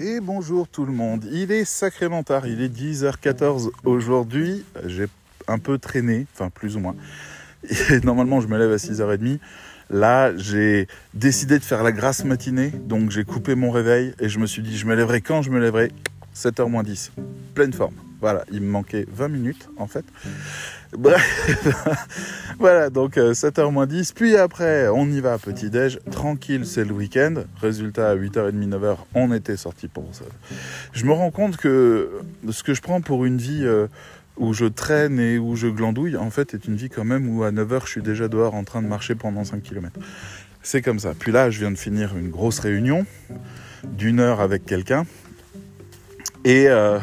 Et bonjour tout le monde. Il est sacrément tard, il est 10h14 aujourd'hui. J'ai un peu traîné, enfin plus ou moins. Et normalement, je me lève à 6h30. Là, j'ai décidé de faire la grasse matinée, donc j'ai coupé mon réveil et je me suis dit, je me lèverai quand je me lèverai? 7h moins 10. Pleine forme. Voilà, il me manquait 20 minutes en fait. Bref, voilà, donc 7h euh, moins 10. Puis après, on y va à petit-déj. Tranquille, c'est le week-end. Résultat, à 8h30, 9h, on était sorti pour ça. Je me rends compte que ce que je prends pour une vie euh, où je traîne et où je glandouille, en fait, est une vie quand même où à 9h, je suis déjà dehors en train de marcher pendant 5 km. C'est comme ça. Puis là, je viens de finir une grosse réunion d'une heure avec quelqu'un. Et. Euh,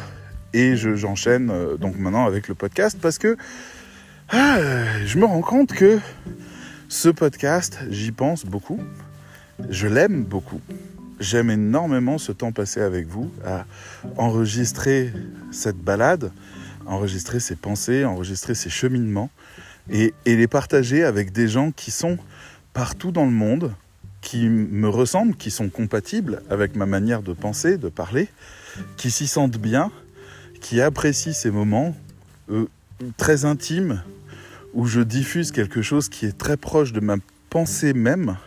et j'enchaîne euh, donc maintenant avec le podcast parce que ah, je me rends compte que ce podcast, j'y pense beaucoup. Je l'aime beaucoup. J'aime énormément ce temps passé avec vous, à enregistrer cette balade, enregistrer ces pensées, enregistrer ces cheminements et, et les partager avec des gens qui sont partout dans le monde, qui me ressemblent, qui sont compatibles avec ma manière de penser, de parler, qui s'y sentent bien qui apprécie ces moments euh, très intimes où je diffuse quelque chose qui est très proche de ma pensée même.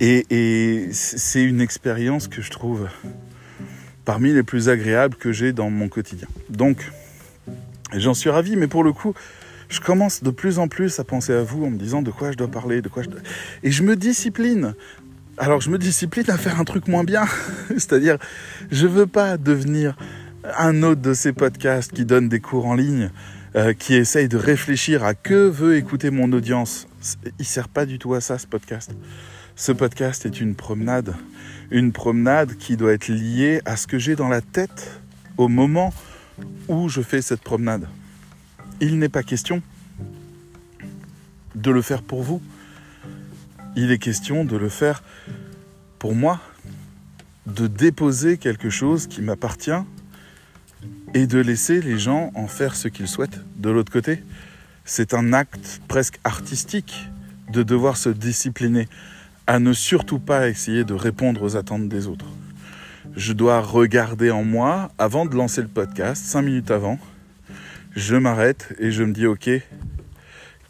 Et, c'est une expérience que je trouve parmi les plus agréables que j'ai dans mon quotidien. Donc, j'en suis ravi, mais pour le coup, je commence de plus en plus à penser à vous en me disant de quoi je dois parler, de quoi je dois... Et je me discipline. Alors, je me discipline à faire un truc moins bien. C'est-à-dire, je veux pas devenir un autre de ces podcasts qui donne des cours en ligne, euh, qui essaye de réfléchir à que veut écouter mon audience. Il sert pas du tout à ça, ce podcast. Ce podcast est une promenade. Une promenade qui doit être liée à ce que j'ai dans la tête au moment où je fais cette promenade. Il n'est pas question de le faire pour vous. Il est question de le faire pour moi, de déposer quelque chose qui m'appartient et de laisser les gens en faire ce qu'ils souhaitent. De l'autre côté, c'est un acte presque artistique de devoir se discipliner à ne surtout pas essayer de répondre aux attentes des autres. Je dois regarder en moi avant de lancer le podcast, cinq minutes avant. Je m'arrête et je me dis ok,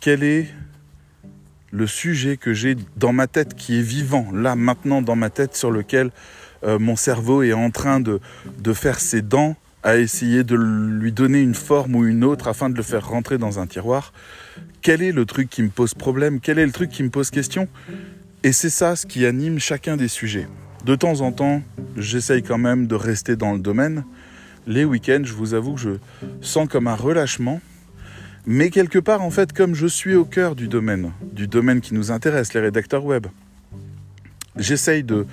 quel est le sujet que j'ai dans ma tête qui est vivant, là maintenant dans ma tête sur lequel euh, mon cerveau est en train de, de faire ses dents à essayer de lui donner une forme ou une autre afin de le faire rentrer dans un tiroir. Quel est le truc qui me pose problème? Quel est le truc qui me pose question? Et c'est ça ce qui anime chacun des sujets. De temps en temps, j'essaye quand même de rester dans le domaine. Les week-ends, je vous avoue que je sens comme un relâchement. Mais quelque part, en fait, comme je suis au cœur du domaine, du domaine qui nous intéresse, les rédacteurs web, j'essaye de,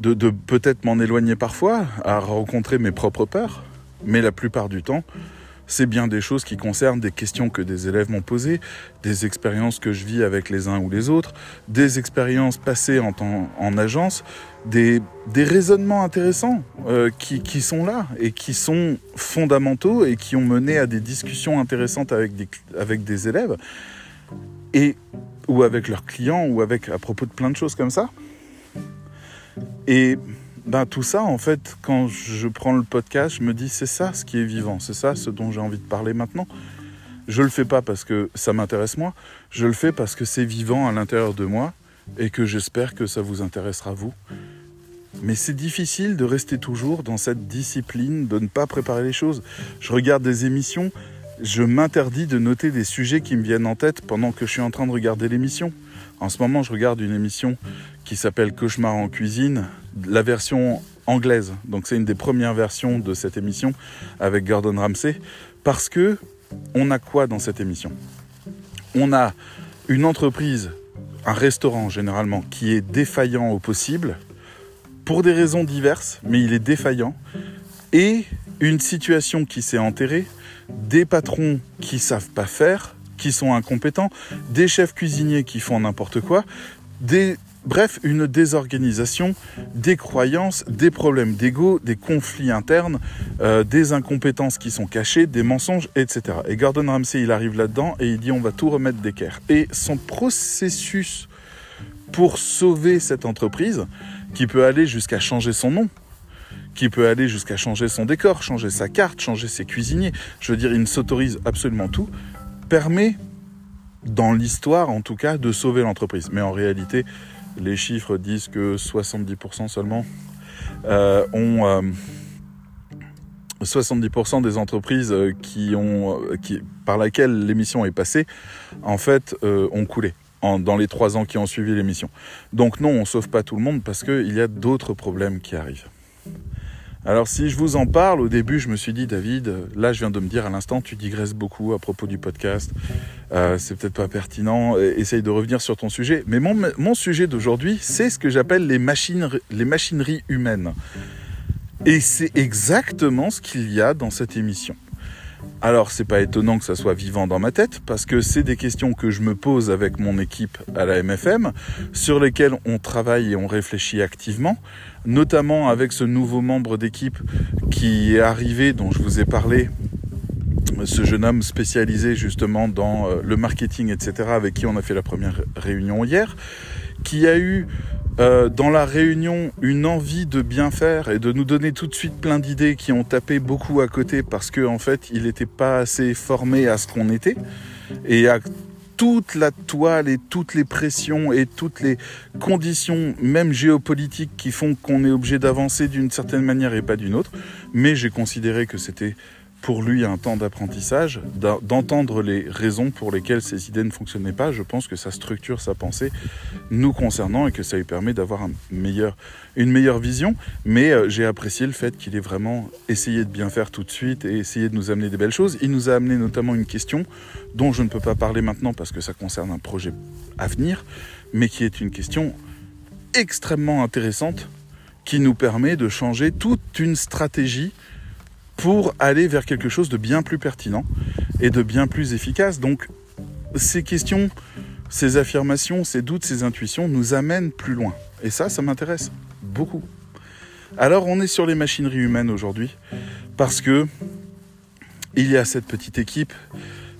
de, peut-être m'en éloigner parfois, à rencontrer mes propres peurs, mais la plupart du temps, c'est bien des choses qui concernent des questions que des élèves m'ont posées, des expériences que je vis avec les uns ou les autres, des expériences passées en, en agence, des, raisonnements intéressants euh, qui, qui, sont là et qui sont fondamentaux et qui ont mené à des discussions intéressantes avec des, avec des élèves et ou avec leurs clients ou avec à propos de plein de choses comme ça. Et ben, tout ça, en fait, quand je prends le podcast, je me dis c'est ça ce qui est vivant, c'est ça ce dont j'ai envie de parler maintenant. Je le fais pas parce que ça m'intéresse moi, je le fais parce que c'est vivant à l'intérieur de moi et que j'espère que ça vous intéressera vous. Mais c'est difficile de rester toujours dans cette discipline, de ne pas préparer les choses. Je regarde des émissions, je m'interdis de noter des sujets qui me viennent en tête pendant que je suis en train de regarder l'émission. En ce moment, je regarde une émission qui s'appelle Cauchemar en cuisine, la version anglaise. Donc c'est une des premières versions de cette émission avec Gordon Ramsay. Parce que on a quoi dans cette émission? On a une entreprise, un restaurant généralement qui est défaillant au possible pour des raisons diverses, mais il est défaillant. Et une situation qui s'est enterrée, des patrons qui savent pas faire qui sont incompétents, des chefs cuisiniers qui font n'importe quoi, Bref, une désorganisation, des croyances, des problèmes d'ego, des conflits internes, euh, des incompétences qui sont cachées, des mensonges, etc. Et Gordon Ramsay, il arrive là-dedans et il dit on va tout remettre d'équerre. Et son processus pour sauver cette entreprise, qui peut aller jusqu'à changer son nom, qui peut aller jusqu'à changer son décor, changer sa carte, changer ses cuisiniers. Je veux dire, il ne s'autorise absolument tout, permet, dans l'histoire en tout cas, de sauver l'entreprise. Mais en réalité, les chiffres disent que 70% seulement euh, ont... 70% euh, des entreprises euh, par laquelle l'émission est passée, en fait, ont coulé dans les trois ans qui ont suivi l'émission. Donc non, on ne sauve pas tout le monde parce qu'il y a d'autres problèmes qui arrivent. Alors si je vous en parle, au début je me suis dit David, là je viens de me dire à l'instant tu digresses beaucoup à propos du podcast, euh, c'est peut-être pas pertinent, essaye de revenir sur ton sujet. Mais mon, sujet d'aujourd'hui c'est ce que j'appelle les, les machineries humaines. Et c'est exactement ce qu'il y a dans cette émission. Alors c'est pas étonnant que ça soit vivant dans ma tête parce que c'est des questions que je me pose avec mon équipe à la MFM sur lesquelles on travaille et on réfléchit activement, notamment avec ce nouveau membre d'équipe qui est arrivé dont je vous ai parlé ce jeune homme spécialisé justement dans euh, le marketing, etc., avec qui on a fait la première réunion hier, qui a eu euh, dans la réunion une envie de bien faire et de nous donner tout de suite plein d'idées qui ont tapé beaucoup à côté parce qu'en en fait il n'était pas assez formé à ce qu'on était et à toute la toile et toutes les pressions et toutes les conditions, même géopolitiques, qui font qu'on est obligé d'avancer d'une certaine manière et pas d'une autre. Mais j'ai considéré que c'était pour lui un temps d'apprentissage, d'entendre les raisons pour lesquelles ses idées ne fonctionnaient pas. Je pense que ça structure sa pensée nous concernant et que ça lui permet d'avoir une meilleure vision. Mais euh, j'ai apprécié le fait qu'il ait vraiment essayé de bien faire tout de suite et essayé de nous amener des belles choses. Il nous a amené notamment une question dont je ne peux pas parler maintenant parce que ça concerne un projet à venir, mais qui est une question extrêmement intéressante qui nous permet de changer toute une stratégie pour aller vers quelque chose de bien plus pertinent et de bien plus efficace. Donc ces questions, ces affirmations, ces doutes, ces intuitions nous amènent plus loin. Et ça, ça m'intéresse beaucoup. Alors on est sur les machineries humaines aujourd'hui parce que il y a cette petite équipe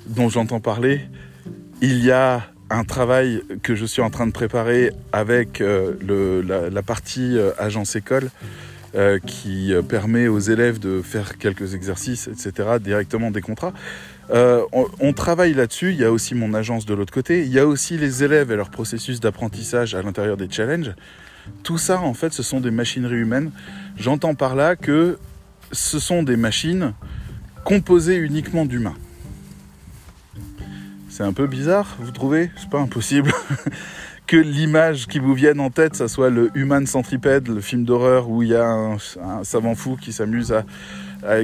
dont j'entends parler, il y a un travail que je suis en train de préparer avec euh, la, partie euh, agence école euh, qui euh, permet aux élèves de faire quelques exercices, etc., directement des contrats. Euh, on, travaille là-dessus. Il y a aussi mon agence de l'autre côté. Il y a aussi les élèves et leur processus d'apprentissage à l'intérieur des challenges. Tout ça, en fait, ce sont des machineries humaines. J'entends par là que ce sont des machines composées uniquement d'humains. C'est un peu bizarre, vous trouvez? C'est pas impossible. que l'image qui vous vienne en tête, ça soit le Human Centipede, le film d'horreur où il y a un, savant fou qui s'amuse à,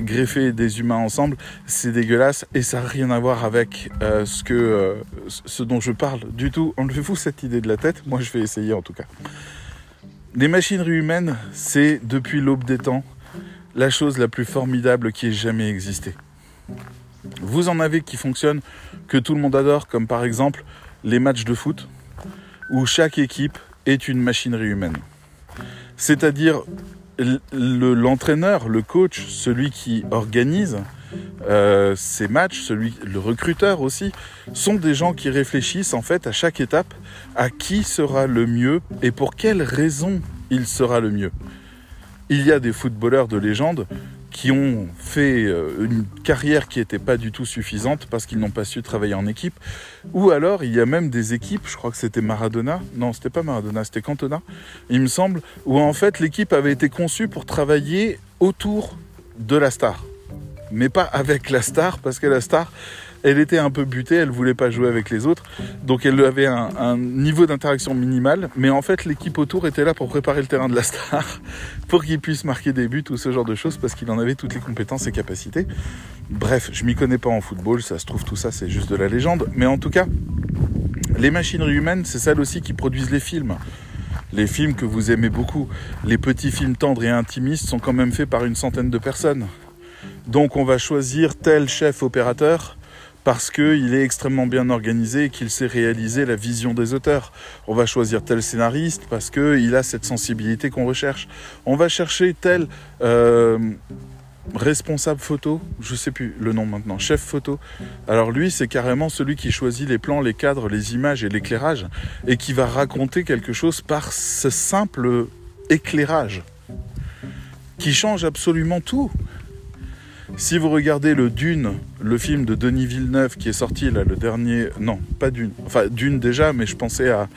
greffer des humains ensemble, c'est dégueulasse et ça n'a rien à voir avec euh, ce, euh, ce dont je parle du tout. Enlevez-vous cette idée de la tête, moi je vais essayer en tout cas. Les machineries humaines, c'est depuis l'aube des temps la chose la plus formidable qui ait jamais existé. Vous en avez qui fonctionnent, que tout le monde adore, comme par exemple les matchs de foot où chaque équipe est une machinerie humaine. C'est-à-dire l'entraîneur, le, coach, celui qui organise euh, ces matchs, celui, le recruteur aussi, sont des gens qui réfléchissent en fait à chaque étape à qui sera le mieux et pour quelles raisons il sera le mieux. Il y a des footballeurs de légende qui ont fait euh, une carrière qui n'était pas du tout suffisante parce qu'ils n'ont pas su travailler en équipe. Ou alors, il y a même des équipes, je crois que c'était Maradona, non, c'était pas Maradona, c'était Cantona, il me semble, où en fait l'équipe avait été conçue pour travailler autour de la star. Mais pas avec la star, parce que la star, elle était un peu butée, elle voulait pas jouer avec les autres, donc elle avait un, niveau d'interaction minimal, mais en fait l'équipe autour était là pour préparer le terrain de la star, pour qu'il puisse marquer des buts ou ce genre de choses, parce qu'il en avait toutes les compétences et capacités. Bref, je m'y connais pas en football, ça se trouve tout ça c'est juste de la légende, mais en tout cas, les machineries humaines, c'est celles aussi qui produisent les films. Les films que vous aimez beaucoup, les petits films tendres et intimistes sont quand même faits par une centaine de personnes. Donc on va choisir tel chef opérateur parce qu'il est extrêmement bien organisé et qu'il sait réaliser la vision des auteurs. On va choisir tel scénariste parce qu'il a cette sensibilité qu'on recherche. On va chercher tel euh, responsable photo, je sais plus le nom maintenant, chef photo. Alors lui, c'est carrément celui qui choisit les plans, les cadres, les images et l'éclairage et qui va raconter quelque chose par ce simple éclairage qui change absolument tout. Si vous regardez le Dune, le film de Denis Villeneuve qui est sorti là, le dernier, non, pas Dune, enfin Dune déjà, mais je pensais à,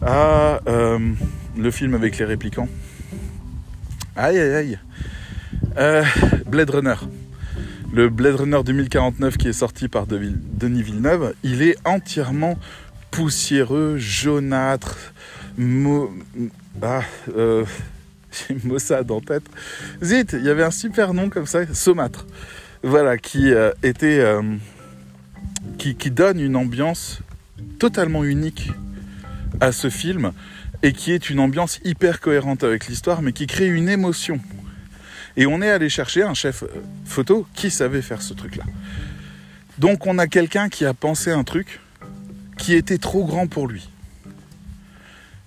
à euh, le film avec les réplicants. Aïe aïe aïe. Euh, Blade Runner. Le Blade Runner 2049 qui est sorti par Denis Villeneuve, il est entièrement poussiéreux, jaunâtre, ah, euh, j'ai Mossad en tête. Zit, il y avait un super nom comme ça, saumâtre. Voilà, qui euh, était. Euh, qui, qui, donne une ambiance totalement unique à ce film et qui est une ambiance hyper cohérente avec l'histoire, mais qui crée une émotion. Et on est allé chercher un chef photo qui savait faire ce truc-là. Donc on a quelqu'un qui a pensé un truc qui était trop grand pour lui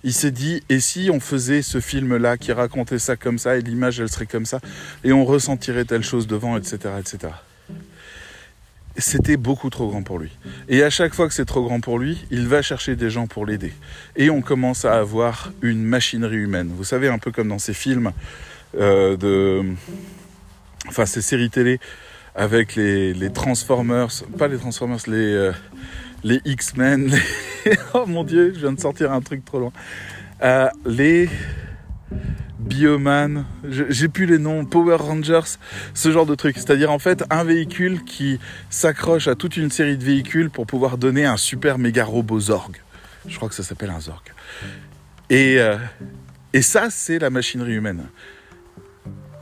il s'est dit, et si on faisait ce film-là, qui racontait ça comme ça, et l'image, elle serait comme ça, et on ressentirait telle chose devant, etc., etc. C'était beaucoup trop grand pour lui. Et à chaque fois que c'est trop grand pour lui, il va chercher des gens pour l'aider. Et on commence à avoir une machinerie humaine. Vous savez, un peu comme dans ces films euh, de... Enfin, ces séries télé avec les, Transformers, pas les Transformers, les... Euh, les X-Men, oh mon dieu, je viens de sortir un truc trop loin. Euh, les Bioman, j'ai plus les noms, Power Rangers, ce genre de truc. C'est-à-dire en fait un véhicule qui s'accroche à toute une série de véhicules pour pouvoir donner un super méga robot Zorg. Je crois que ça s'appelle un Zorg. Et, euh, et ça, c'est la machinerie humaine.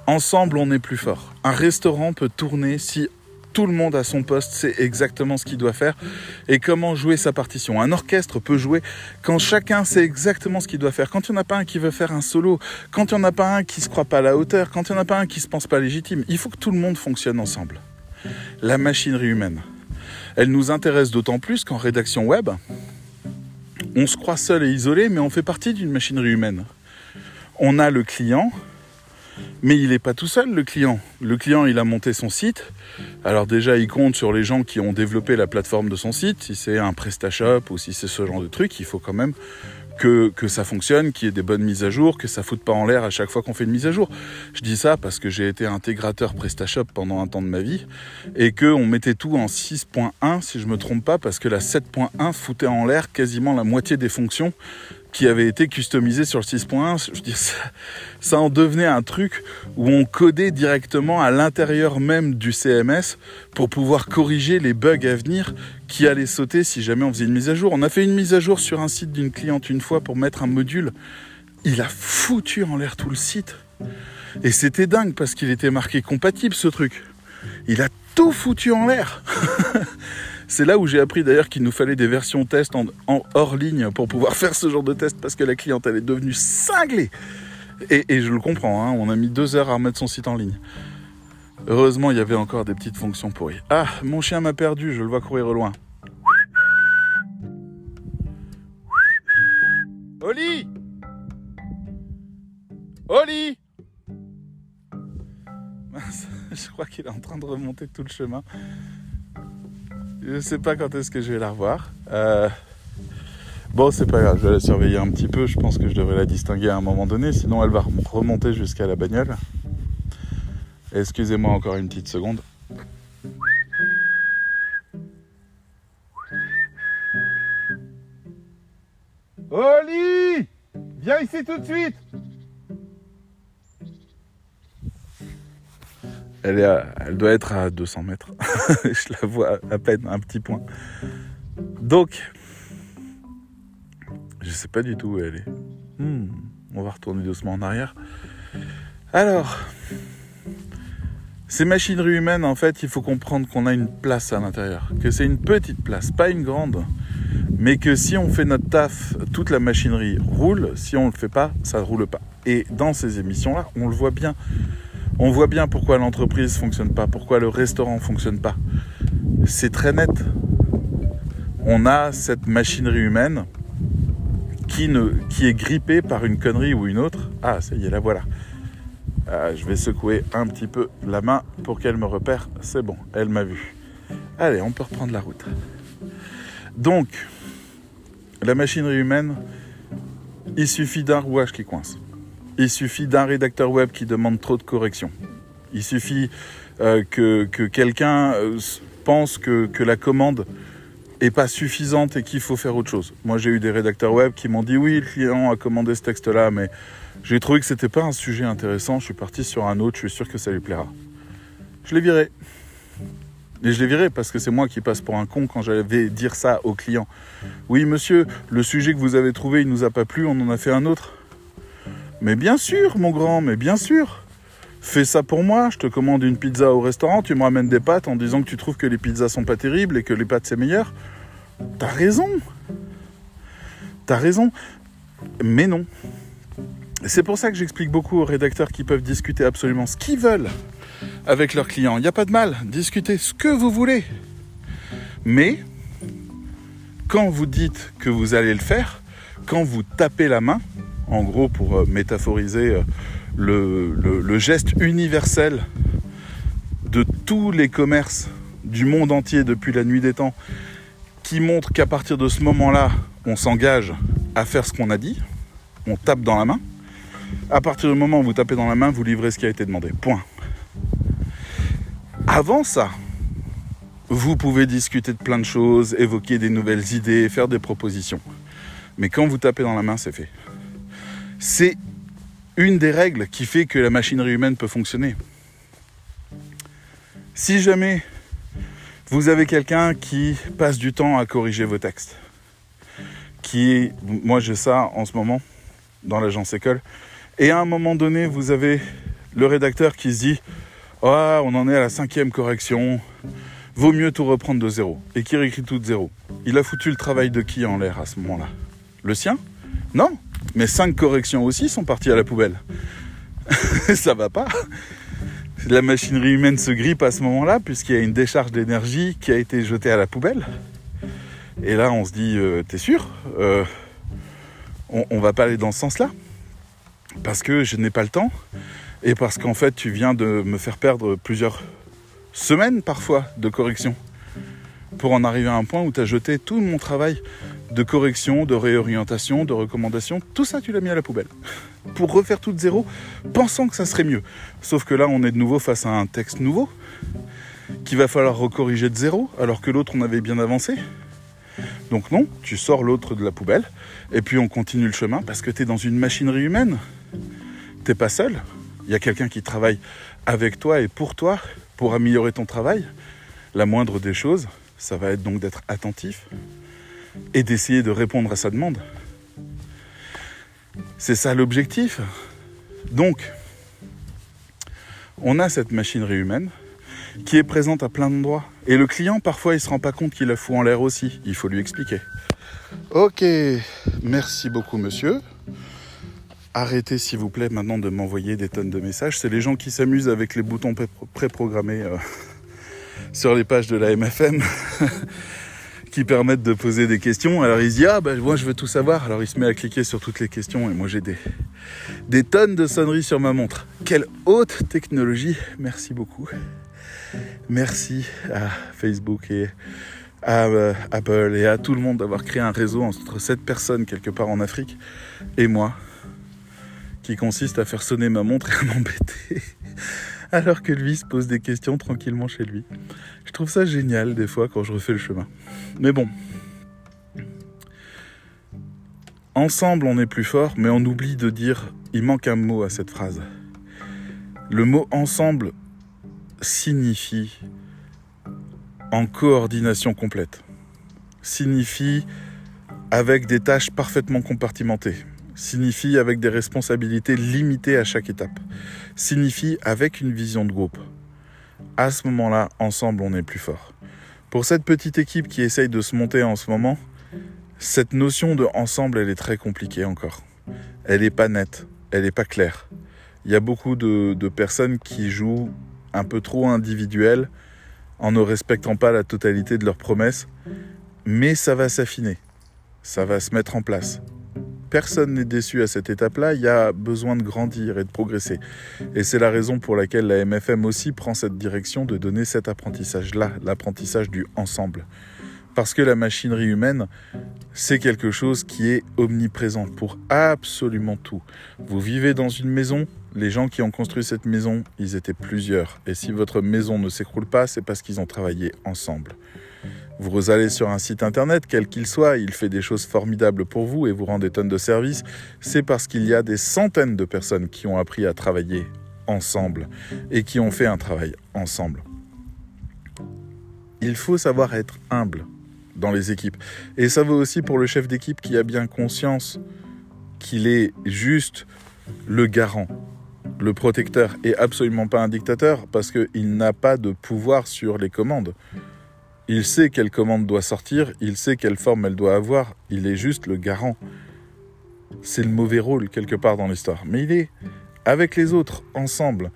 Ensemble, on est plus fort. Un restaurant peut tourner si tout le monde à son poste sait exactement ce qu'il doit faire et comment jouer sa partition. Un orchestre peut jouer quand chacun sait exactement ce qu'il doit faire. Quand il n'y en a pas un qui veut faire un solo, quand il n'y en a pas un qui se croit pas à la hauteur, quand il n'y en a pas un qui se pense pas légitime. Il faut que tout le monde fonctionne ensemble. La machinerie humaine. Elle nous intéresse d'autant plus qu'en rédaction web, on se croit seul et isolé, mais on fait partie d'une machinerie humaine. On a le client, mais il n'est pas tout seul, le client. Le client, il a monté son site. Alors déjà, il compte sur les gens qui ont développé la plateforme de son site. Si c'est un PrestaShop ou si c'est ce genre de truc, il faut quand même que, que ça fonctionne, qu'il y ait des bonnes mises à jour, que ça foute pas en l'air à chaque fois qu'on fait une mise à jour. Je dis ça parce que j'ai été intégrateur PrestaShop pendant un temps de ma vie et qu'on mettait tout en 6.1 si je me trompe pas parce que la 7.1 foutait en l'air quasiment la moitié des fonctions qui avait été customisé sur le 6.1. Je veux dire, ça, ça, en devenait un truc où on codait directement à l'intérieur même du CMS pour pouvoir corriger les bugs à venir qui allaient sauter si jamais on faisait une mise à jour. On a fait une mise à jour sur un site d'une cliente une fois pour mettre un module. Il a foutu en l'air tout le site. Et c'était dingue parce qu'il était marqué compatible ce truc. Il a tout foutu en l'air. C'est là où j'ai appris d'ailleurs qu'il nous fallait des versions test en, hors ligne pour pouvoir faire ce genre de test parce que la clientèle est devenue cinglée. Et, je le comprends, hein, on a mis deux heures à remettre son site en ligne. Heureusement, il y avait encore des petites fonctions pourries. Ah, mon chien m'a perdu, je le vois courir au loin. Oli Oli Je crois qu'il est en train de remonter tout le chemin. Je ne sais pas quand est-ce que je vais la revoir. Euh, bon, c'est pas grave, je vais la surveiller un petit peu. Je pense que je devrais la distinguer à un moment donné, sinon elle va remonter jusqu'à la bagnole. Excusez-moi encore une petite seconde. Oli Viens ici tout de suite Elle, doit être à 200 mètres. je la vois à peine, un petit point. Donc, je sais pas du tout où elle est. Hmm, on va retourner doucement en arrière. Alors, ces machineries humaines, en fait, il faut comprendre qu'on a une place à l'intérieur. Que c'est une petite place, pas une grande. Mais que si on fait notre taf, toute la machinerie roule. Si on ne le fait pas, ça ne roule pas. Et dans ces émissions-là, on le voit bien. On voit bien pourquoi l'entreprise fonctionne pas, pourquoi le restaurant fonctionne pas. C'est très net. On a cette machinerie humaine qui, ne, qui est grippée par une connerie ou une autre. Ah, ça y est, la voilà. Ah, je vais secouer un petit peu la main pour qu'elle me repère. C'est bon, elle m'a vu. Allez, on peut reprendre la route. Donc, la machinerie humaine, il suffit d'un rouage qui coince. Il suffit d'un rédacteur web qui demande trop de corrections. Il suffit euh, que, quelqu'un euh, pense que, la commande est pas suffisante et qu'il faut faire autre chose. Moi, j'ai eu des rédacteurs web qui m'ont dit oui, le client a commandé ce texte-là, mais j'ai trouvé que c'était pas un sujet intéressant. Je suis parti sur un autre. Je suis sûr que ça lui plaira. Je l'ai viré. Et je l'ai viré parce que c'est moi qui passe pour un con quand j'avais dire ça au client. Oui, monsieur, le sujet que vous avez trouvé, il nous a pas plu, on en a fait un autre. Mais bien sûr, mon grand, mais bien sûr. Fais ça pour moi, je te commande une pizza au restaurant, tu me ramènes des pâtes en disant que tu trouves que les pizzas sont pas terribles et que les pâtes c'est meilleur. T'as raison. T'as raison. Mais non. C'est pour ça que j'explique beaucoup aux rédacteurs qui peuvent discuter absolument ce qu'ils veulent avec leurs clients. Il n'y a pas de mal, discutez ce que vous voulez. Mais quand vous dites que vous allez le faire, quand vous tapez la main, en gros pour euh, métaphoriser euh, le, geste universel de tous les commerces du monde entier depuis la nuit des temps, qui montre qu'à partir de ce moment-là, on s'engage à faire ce qu'on a dit, on tape dans la main. À partir du moment où vous tapez dans la main, vous livrez ce qui a été demandé. Point. Avant ça, vous pouvez discuter de plein de choses, évoquer des nouvelles idées, faire des propositions. Mais quand vous tapez dans la main, c'est fait. C'est une des règles qui fait que la machinerie humaine peut fonctionner. Si jamais vous avez quelqu'un qui passe du temps à corriger vos textes, qui moi j'ai ça en ce moment dans l'agence école, et à un moment donné vous avez le rédacteur qui se dit oh, on en est à la cinquième correction, vaut mieux tout reprendre de zéro, et qui réécrit tout de zéro. Il a foutu le travail de qui en l'air à ce moment-là? Le sien? Non, mais cinq corrections aussi sont parties à la poubelle. ça va pas. La machinerie humaine se grippe à ce moment-là, puisqu'il y a une décharge d'énergie qui a été jetée à la poubelle. Et là, on se dit, euh, t'es sûr euh, on, on va pas aller dans ce sens-là? Parce que je n'ai pas le temps et parce qu'en fait tu viens de me faire perdre plusieurs semaines parfois de correction pour en arriver à un point où tu as jeté tout mon travail de correction, de réorientation, de recommandation, tout ça tu l'as mis à la poubelle. Pour refaire tout de zéro, pensant que ça serait mieux. Sauf que là on est de nouveau face à un texte nouveau qu'il va falloir recorriger de zéro alors que l'autre on avait bien avancé. Donc non, tu sors l'autre de la poubelle et puis on continue le chemin parce que tu es dans une machinerie humaine. T'es pas seul, il y a quelqu'un qui travaille avec toi et pour toi pour améliorer ton travail, la moindre des choses, ça va être donc d'être attentif et d'essayer de répondre à sa demande. C'est ça l'objectif. Donc, on a cette machinerie humaine qui est présente à plein d'endroits. Et le client, parfois, il ne se rend pas compte qu'il la fout en l'air aussi. Il faut lui expliquer. Ok, merci beaucoup, monsieur arrêtez s'il vous plaît maintenant de m'envoyer des tonnes de messages. C'est les gens qui s'amusent avec les boutons préprogrammés euh, sur les pages de la MFM qui permettent de poser des questions. Alors il se dit ah ben moi je veux tout savoir. Alors il se met à cliquer sur toutes les questions et moi j'ai des, des tonnes de sonneries sur ma montre. Quelle haute technologie. Merci beaucoup. Merci à Facebook et à euh, Apple et à tout le monde d'avoir créé un réseau entre cette personne quelque part en Afrique et moi qui consiste à faire sonner ma montre et à m'embêter alors que lui se pose des questions tranquillement chez lui. Je trouve ça génial des fois quand je refais le chemin. Mais bon. Ensemble on est plus fort, mais on oublie de dire, il manque un mot à cette phrase. Le mot ensemble signifie en coordination complète. Signifie avec des tâches parfaitement compartimentées signifie avec des responsabilités limitées à chaque étape, signifie avec une vision de groupe. À ce moment-là, ensemble, on est plus fort. Pour cette petite équipe qui essaye de se monter en ce moment, cette notion de ensemble, elle est très compliquée encore. Elle n'est pas nette, elle n'est pas claire. Il y a beaucoup de, personnes qui jouent un peu trop individuel en ne respectant pas la totalité de leurs promesses, mais ça va s'affiner, ça va se mettre en place personne n'est déçu à cette étape-là, il y a besoin de grandir et de progresser. Et c'est la raison pour laquelle la MFM aussi prend cette direction de donner cet apprentissage-là, l'apprentissage du ensemble. Parce que la machinerie humaine, c'est quelque chose qui est omniprésent pour absolument tout. Vous vivez dans une maison, les gens qui ont construit cette maison, ils étaient plusieurs. Et si votre maison ne s'écroule pas, c'est parce qu'ils ont travaillé ensemble. Vous allez sur un site internet, quel qu'il soit, il fait des choses formidables pour vous et vous rend des tonnes de services. C'est parce qu'il y a des centaines de personnes qui ont appris à travailler ensemble et qui ont fait un travail ensemble. Il faut savoir être humble dans les équipes. Et ça vaut aussi pour le chef d'équipe qui a bien conscience qu'il est juste le garant, le protecteur et absolument pas un dictateur parce qu'il n'a pas de pouvoir sur les commandes. Il sait quelle commande doit sortir, il sait quelle forme elle doit avoir, il est juste le garant. C'est le mauvais rôle quelque part dans l'histoire. Mais il est avec les autres, ensemble.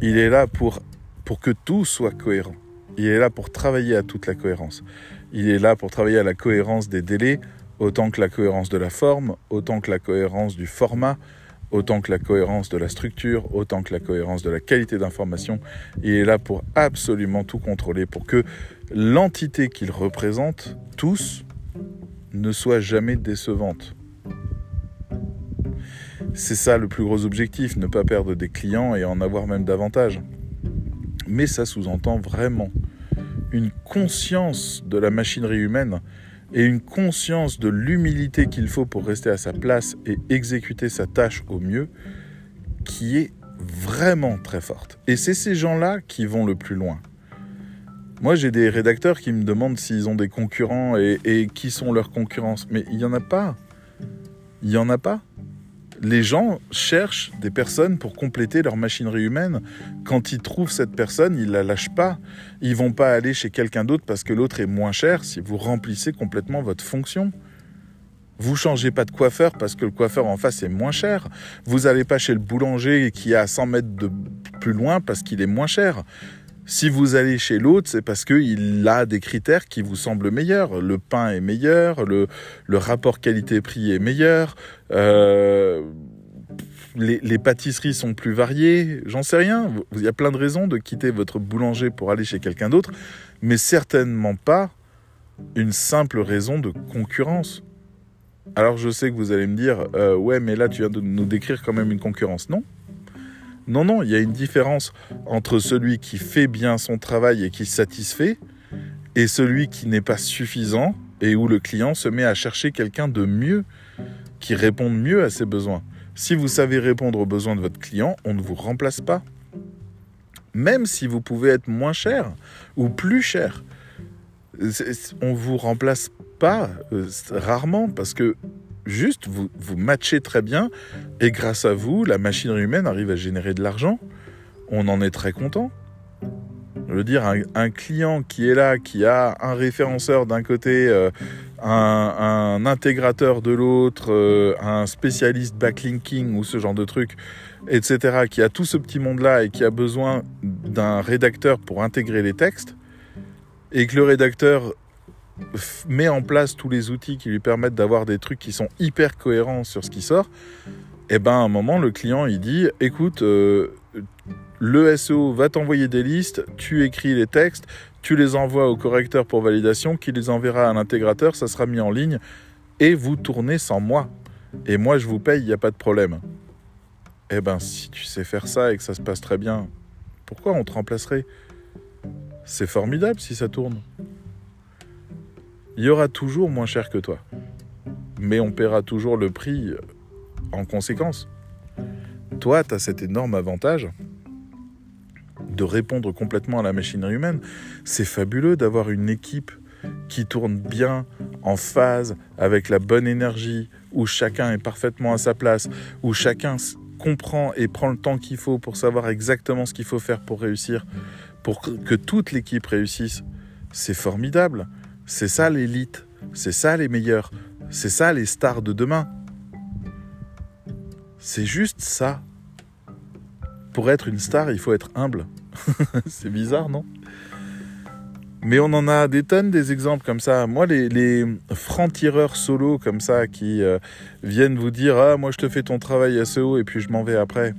Il est là pour, pour que tout soit cohérent. Il est là pour travailler à toute la cohérence. Il est là pour travailler à la cohérence des délais, autant que la cohérence de la forme, autant que la cohérence du format, autant que la cohérence de la structure, autant que la cohérence de la qualité d'information. Il est là pour absolument tout contrôler, pour que l'entité qu'il représente, tous, ne soit jamais décevante. C'est ça le plus gros objectif, ne pas perdre des clients et en avoir même davantage. Mais ça sous-entend vraiment une conscience de la machinerie humaine et une conscience de l'humilité qu'il faut pour rester à sa place et exécuter sa tâche au mieux, qui est vraiment très forte. Et c'est ces gens-là qui vont le plus loin. Moi, j'ai des rédacteurs qui me demandent s'ils ont des concurrents et, qui sont leurs concurrences. Mais il n'y en a pas. Il n'y en a pas les gens cherchent des personnes pour compléter leur machinerie humaine. Quand ils trouvent cette personne, ils la lâchent pas. Ils vont pas aller chez quelqu'un d'autre parce que l'autre est moins cher si vous remplissez complètement votre fonction. Vous changez pas de coiffeur parce que le coiffeur en face est moins cher. Vous n'allez pas chez le boulanger qui est à 100 mètres de plus loin parce qu'il est moins cher. Si vous allez chez l'autre, c'est parce qu'il a des critères qui vous semblent meilleurs. Le pain est meilleur, le, rapport qualité-prix est meilleur, euh, les, pâtisseries sont plus variées, j'en sais rien. Il y a plein de raisons de quitter votre boulanger pour aller chez quelqu'un d'autre, mais certainement pas une simple raison de concurrence. Alors je sais que vous allez me dire, euh, ouais, mais là tu viens de nous décrire quand même une concurrence. Non, non, non, il y a une différence entre celui qui fait bien son travail et qui satisfait, et celui qui n'est pas suffisant et où le client se met à chercher quelqu'un de mieux, qui réponde mieux à ses besoins. Si vous savez répondre aux besoins de votre client, on ne vous remplace pas. Même si vous pouvez être moins cher ou plus cher, on ne vous remplace pas euh, rarement parce que juste vous, vous matchez très bien et grâce à vous, la machinerie humaine arrive à générer de l'argent. On en est très content. Je veux dire, un, client qui est là, qui a un référenceur d'un côté, euh, un, intégrateur de l'autre, euh, un spécialiste backlinking ou ce genre de truc, etc., qui a tout ce petit monde-là et qui a besoin d'un rédacteur pour intégrer les textes, et que le rédacteur met en place tous les outils qui lui permettent d'avoir des trucs qui sont hyper cohérents sur ce qui sort, et eh ben à un moment le client il dit écoute euh, le SEO va t'envoyer des listes, tu écris les textes, tu les envoies au correcteur pour validation, qui les enverra à l'intégrateur, ça sera mis en ligne et vous tournez sans moi. Et moi je vous paye, il n'y a pas de problème. Eh ben si tu sais faire ça et que ça se passe très bien, pourquoi on te remplacerait? C'est formidable si ça tourne il y aura toujours moins cher que toi. Mais on paiera toujours le prix en conséquence. Toi, tu as cet énorme avantage de répondre complètement à la machinerie humaine. C'est fabuleux d'avoir une équipe qui tourne bien, en phase, avec la bonne énergie, où chacun est parfaitement à sa place, où chacun comprend et prend le temps qu'il faut pour savoir exactement ce qu'il faut faire pour réussir, pour que toute l'équipe réussisse. C'est formidable. C'est ça l'élite, c'est ça les meilleurs, c'est ça les stars de demain. C'est juste ça. Pour être une star, il faut être humble. c'est bizarre, non? Mais on en a des tonnes des exemples comme ça. Moi, les, francs-tireurs solo comme ça qui euh, viennent vous dire Ah, moi je te fais ton travail SEO et puis je m'en vais après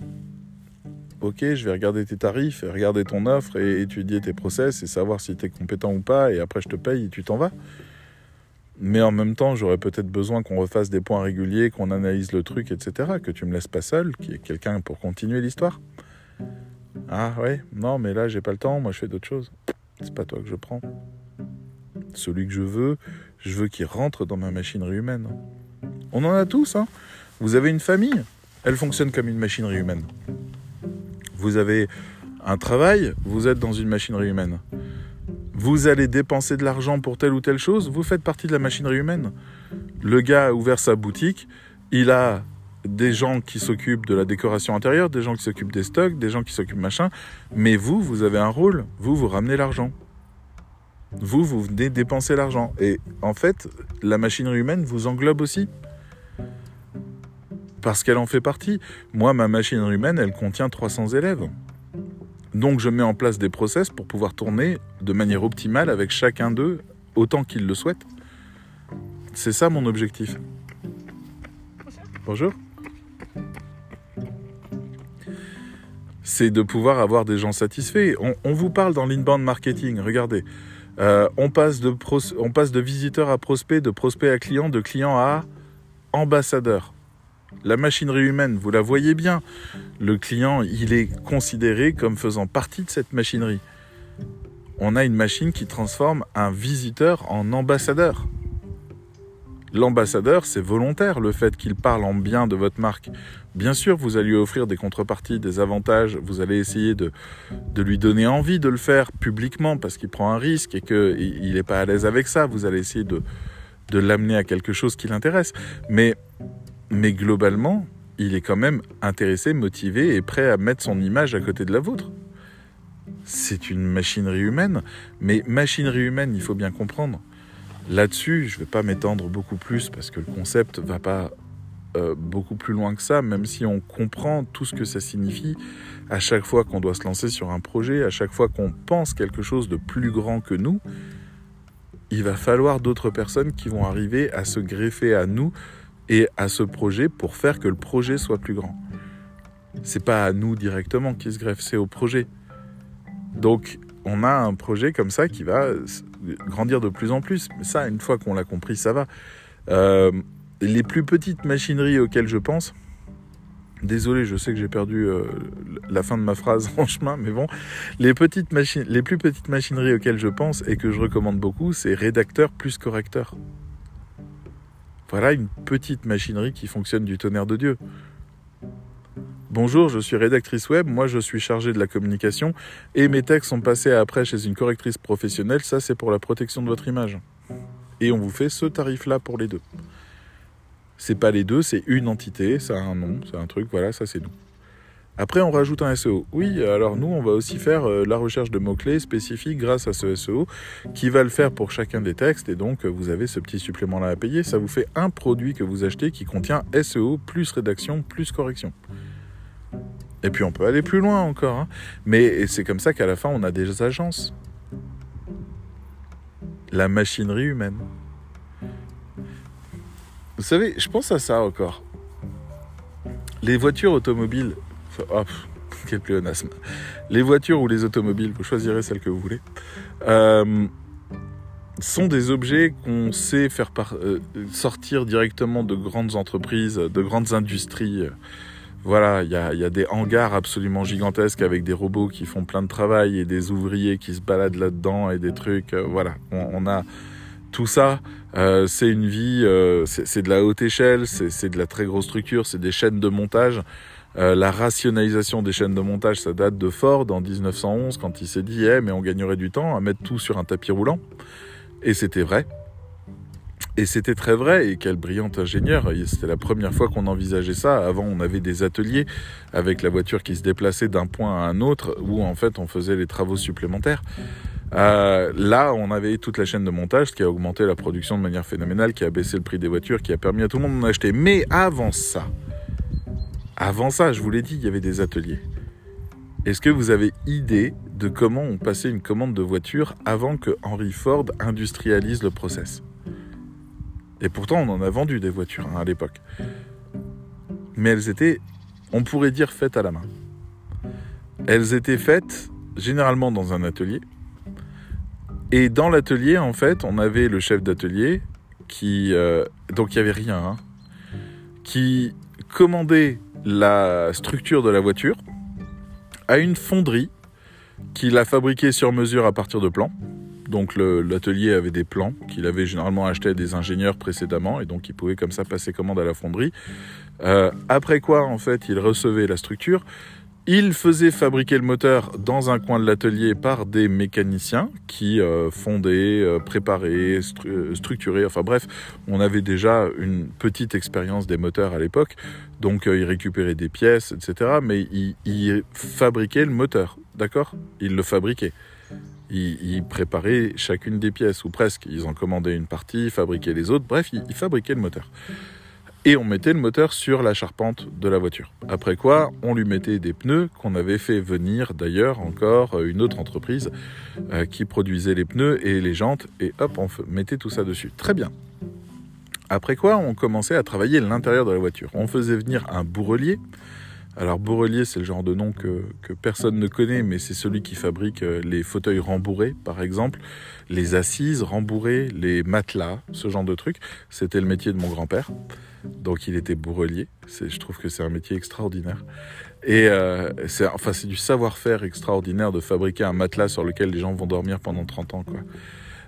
ok, je vais regarder tes tarifs, regarder ton offre et étudier tes process et savoir si tu es compétent ou pas, et après je te paye et tu t'en vas. Mais en même temps, j'aurais peut-être besoin qu'on refasse des points réguliers, qu'on analyse le truc, etc. Que tu me laisses pas seul, qu'il y ait quelqu'un pour continuer l'histoire. Ah ouais, non, mais là, j'ai pas le temps, moi je fais d'autres choses. C'est pas toi que je prends. Celui que je veux, je veux qu'il rentre dans ma machinerie humaine. On en a tous, hein. Vous avez une famille, elle fonctionne comme une machinerie humaine. Vous avez un travail, vous êtes dans une machinerie humaine. Vous allez dépenser de l'argent pour telle ou telle chose, vous faites partie de la machinerie humaine. Le gars a ouvert sa boutique, il a des gens qui s'occupent de la décoration intérieure, des gens qui s'occupent des stocks, des gens qui s'occupent machin, mais vous, vous avez un rôle, vous, vous ramenez l'argent. Vous, vous venez dépenser l'argent. Et en fait, la machinerie humaine vous englobe aussi. Parce qu'elle en fait partie. Moi, ma machinerie humaine, elle contient 300 élèves. Donc je mets en place des process pour pouvoir tourner de manière optimale avec chacun d'eux autant qu'ils le souhaitent. C'est ça mon objectif. Bonjour. C'est de pouvoir avoir des gens satisfaits. On, vous parle dans l'inbound marketing, regardez. Euh, on, passe de on passe de visiteur à prospect, de prospect à client, de client à ambassadeur. La machinerie humaine, vous la voyez bien. Le client, il est considéré comme faisant partie de cette machinerie. On a une machine qui transforme un visiteur en ambassadeur. L'ambassadeur, c'est volontaire, le fait qu'il parle en bien de votre marque. Bien sûr, vous allez lui offrir des contreparties, des avantages, vous allez essayer de, lui donner envie de le faire publiquement parce qu'il prend un risque et qu'il n'est pas à l'aise avec ça. Vous allez essayer de, de l'amener à quelque chose qui l'intéresse. Mais mais globalement, il est quand même intéressé, motivé et prêt à mettre son image à côté de la vôtre. C'est une machinerie humaine, mais machinerie humaine, il faut bien comprendre. Là-dessus, je ne vais pas m'étendre beaucoup plus parce que le concept va pas euh, beaucoup plus loin que ça, même si on comprend tout ce que ça signifie à chaque fois qu'on doit se lancer sur un projet, à chaque fois qu'on pense quelque chose de plus grand que nous, il va falloir d'autres personnes qui vont arriver à se greffer à nous et à ce projet pour faire que le projet soit plus grand. C'est pas à nous directement qui se greffe, c'est au projet. Donc on a un projet comme ça qui va grandir de plus en plus. Mais ça, une fois qu'on l'a compris, ça va. Euh, les plus petites machineries auxquelles je pense, désolé, je sais que j'ai perdu euh, la fin de ma phrase en chemin, mais bon, les, petites les plus petites machineries auxquelles je pense et que je recommande beaucoup, c'est rédacteur plus correcteur. Voilà une petite machinerie qui fonctionne du tonnerre de Dieu. Bonjour, je suis rédactrice web, moi je suis chargée de la communication et mes textes sont passés après chez une correctrice professionnelle, ça c'est pour la protection de votre image. Et on vous fait ce tarif-là pour les deux. C'est pas les deux, c'est une entité, ça a un nom, c'est un truc, voilà, ça c'est nous. Après, on rajoute un SEO. Oui, alors nous, on va aussi faire euh, la recherche de mots-clés spécifiques grâce à ce SEO qui va le faire pour chacun des textes. Et donc, vous avez ce petit supplément-là à payer. Ça vous fait un produit que vous achetez qui contient SEO plus rédaction plus correction. Et puis, on peut aller plus loin encore. Hein. Mais c'est comme ça qu'à la fin, on a des agences. La machinerie humaine. Vous savez, je pense à ça encore. Les voitures automobiles Oh, quel pléonasme. Les voitures ou les automobiles, vous choisirez celle que vous voulez, euh, sont des objets qu'on sait faire euh, sortir directement de grandes entreprises, de grandes industries. Voilà, il y a, des hangars absolument gigantesques avec des robots qui font plein de travail et des ouvriers qui se baladent là-dedans et des trucs. Euh, voilà, on, a tout ça. c'est une vie, c'est de la haute échelle, c'est de la très grosse structure, c'est des chaînes de montage. Euh, la rationalisation des chaînes de montage, ça date de Ford en 1911 quand il s'est dit eh, mais on gagnerait du temps à mettre tout sur un tapis roulant. Et c'était vrai. Et c'était très vrai, et quel brillant ingénieur. C'était la première fois qu'on envisageait ça. Avant, on avait des ateliers avec la voiture qui se déplaçait d'un point à un autre, où en fait on faisait les travaux supplémentaires. Euh, là, on avait toute la chaîne de montage, ce qui a augmenté la production de manière phénoménale, qui a baissé le prix des voitures, qui a permis à tout le monde d'en acheter. Mais avant ça, avant ça, je vous l'ai dit, il y avait des ateliers. Est-ce que vous avez idée de comment on passait une commande de voiture avant que Henry Ford industrialise le process? Et pourtant, on en a vendu des voitures hein, à l'époque. Mais elles étaient, on pourrait dire, faites à la main. Elles étaient faites généralement dans un atelier. Et dans l'atelier, en fait, on avait le chef d'atelier qui, euh, donc il y avait rien, hein, qui commandait la structure de la voiture à une fonderie qui l'a fabriquée sur mesure à partir de plans. Donc l'atelier avait des plans qu'il avait généralement achetés à des ingénieurs précédemment et donc il pouvait comme ça passer commande à la fonderie. Euh, après quoi, en fait, il recevait la structure. Il faisait fabriquer le moteur dans un coin de l'atelier par des mécaniciens qui euh, fondaient, euh, préparaient, structuraient. Enfin bref, on avait déjà une petite expérience des moteurs à l'époque. Donc il récupérait des pièces, etc. Mais il, il fabriquait le moteur, d'accord? Il le fabriquait ils, préparaient chacune des pièces, ou presque. Ils en commandaient une partie, fabriquaient les autres, bref, ils, fabriquaient le moteur. Et on mettait le moteur sur la charpente de la voiture. Après quoi, on lui mettait des pneus qu'on avait fait venir d'ailleurs encore une autre entreprise euh, qui produisait les pneus et les jantes, et hop, on mettait tout ça dessus. Très bien. Après quoi, on commençait à travailler l'intérieur de la voiture. On faisait venir un bourrelier alors Bourrelier, c'est le genre de nom que, personne ne connaît, mais c'est celui qui fabrique euh, les fauteuils rembourrés, par exemple, les assises rembourrées, les matelas, ce genre de trucs. C'était le métier de mon grand-père, donc il était bourrelier. Je trouve que c'est un métier extraordinaire. Et euh, c'est du savoir-faire extraordinaire de fabriquer un matelas sur lequel les gens vont dormir pendant 30 ans. Quoi.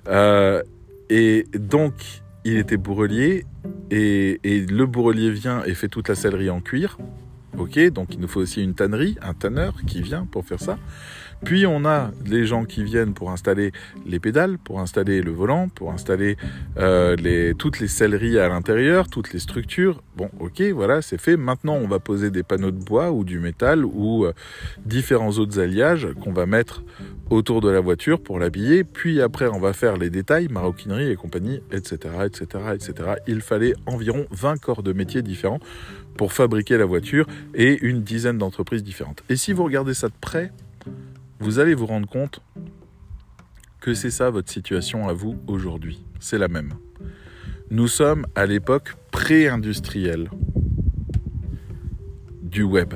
Euh, et donc, il était bourrelier, et, et le bourrelier vient et fait toute la sellerie en cuir. Ok, donc il nous faut aussi une tannerie, un tanneur qui vient pour faire ça. Puis on a les gens qui viennent pour installer les pédales, pour installer le volant, pour installer euh, toutes les selleries à l'intérieur, toutes les structures. Bon, ok, voilà, c'est fait. Maintenant, on va poser des panneaux de bois ou du métal ou euh, différents autres alliages qu'on va mettre autour de la voiture pour l'habiller. Puis après, on va faire les détails, maroquinerie et compagnie, etc., etc., etc. Il fallait environ 20 corps de métiers différents pour fabriquer la voiture et une dizaine d'entreprises différentes. Et si vous regardez ça de près, vous allez vous rendre compte que c'est ça votre situation à vous aujourd'hui. C'est la même. Nous sommes à l'époque pré-industrielle du web.